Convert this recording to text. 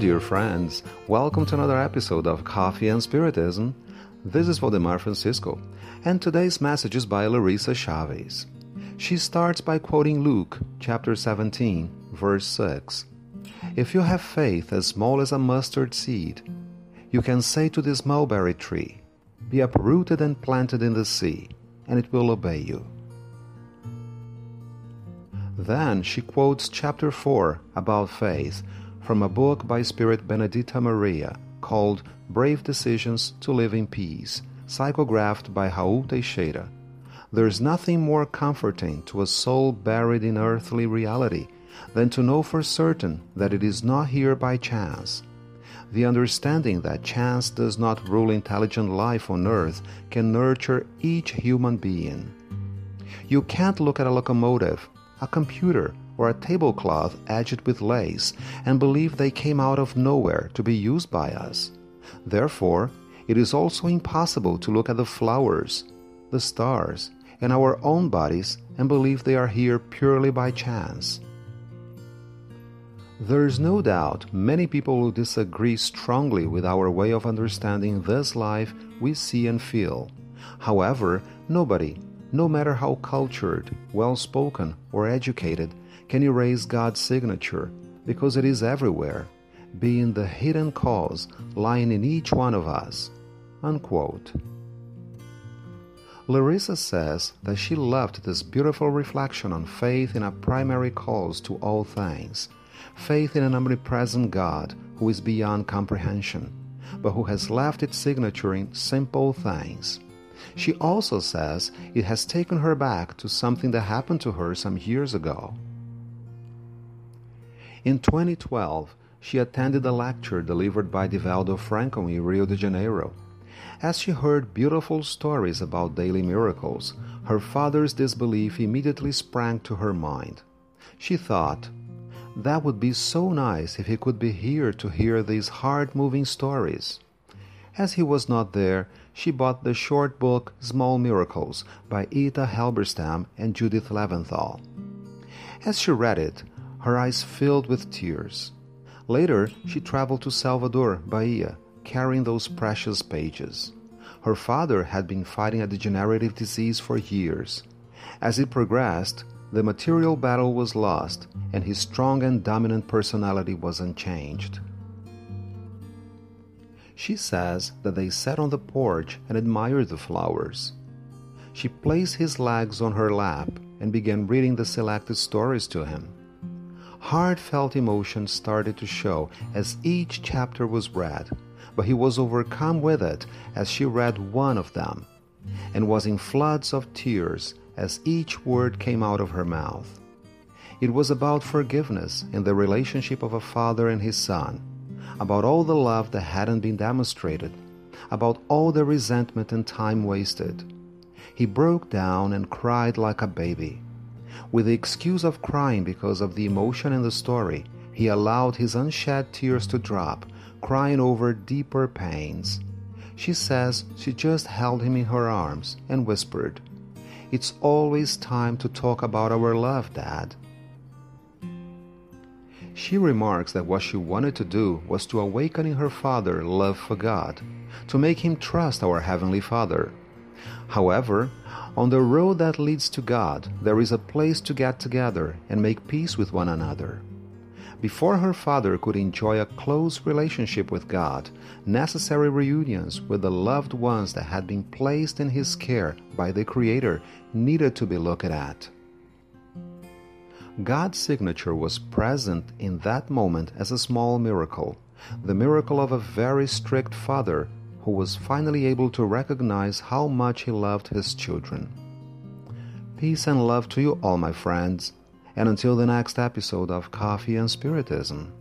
dear friends. Welcome to another episode of Coffee and Spiritism. This is Valdemar Francisco, and today's message is by Larissa Chavez. She starts by quoting Luke chapter 17, verse 6. If you have faith as small as a mustard seed, you can say to this mulberry tree, Be uprooted and planted in the sea, and it will obey you. Then she quotes chapter 4 about faith from a book by Spirit Benedita Maria called Brave Decisions to Live in Peace, psychographed by Raul Teixeira. There is nothing more comforting to a soul buried in earthly reality than to know for certain that it is not here by chance. The understanding that chance does not rule intelligent life on earth can nurture each human being. You can't look at a locomotive, a computer, or a tablecloth edged with lace and believe they came out of nowhere to be used by us. Therefore, it is also impossible to look at the flowers, the stars, and our own bodies and believe they are here purely by chance. There is no doubt many people will disagree strongly with our way of understanding this life we see and feel. However, nobody, no matter how cultured, well spoken, or educated, can erase God's signature because it is everywhere, being the hidden cause lying in each one of us. Unquote. Larissa says that she loved this beautiful reflection on faith in a primary cause to all things, faith in an omnipresent God who is beyond comprehension, but who has left its signature in simple things. She also says it has taken her back to something that happened to her some years ago. In 2012, she attended a lecture delivered by Divaldo Franco in Rio de Janeiro. As she heard beautiful stories about daily miracles, her father's disbelief immediately sprang to her mind. She thought, that would be so nice if he could be here to hear these heart moving stories. As he was not there, she bought the short book Small Miracles by Yitta Halberstam and Judith Leventhal. As she read it, her eyes filled with tears. Later, she traveled to Salvador, Bahia, carrying those precious pages. Her father had been fighting a degenerative disease for years. As it progressed, the material battle was lost, and his strong and dominant personality was unchanged. She says that they sat on the porch and admired the flowers. She placed his legs on her lap and began reading the selected stories to him. Heartfelt emotion started to show as each chapter was read, but he was overcome with it as she read one of them, and was in floods of tears as each word came out of her mouth. It was about forgiveness in the relationship of a father and his son, about all the love that hadn't been demonstrated, about all the resentment and time wasted. He broke down and cried like a baby with the excuse of crying because of the emotion in the story, he allowed his unshed tears to drop, crying over deeper pains. She says she just held him in her arms and whispered, It's always time to talk about our love, Dad. She remarks that what she wanted to do was to awaken in her father love for God, to make him trust our Heavenly Father. However, on the road that leads to God, there is a place to get together and make peace with one another. Before her father could enjoy a close relationship with God, necessary reunions with the loved ones that had been placed in his care by the Creator needed to be looked at. God's signature was present in that moment as a small miracle, the miracle of a very strict father who was finally able to recognize how much he loved his children. Peace and love to you all, my friends, and until the next episode of Coffee and Spiritism.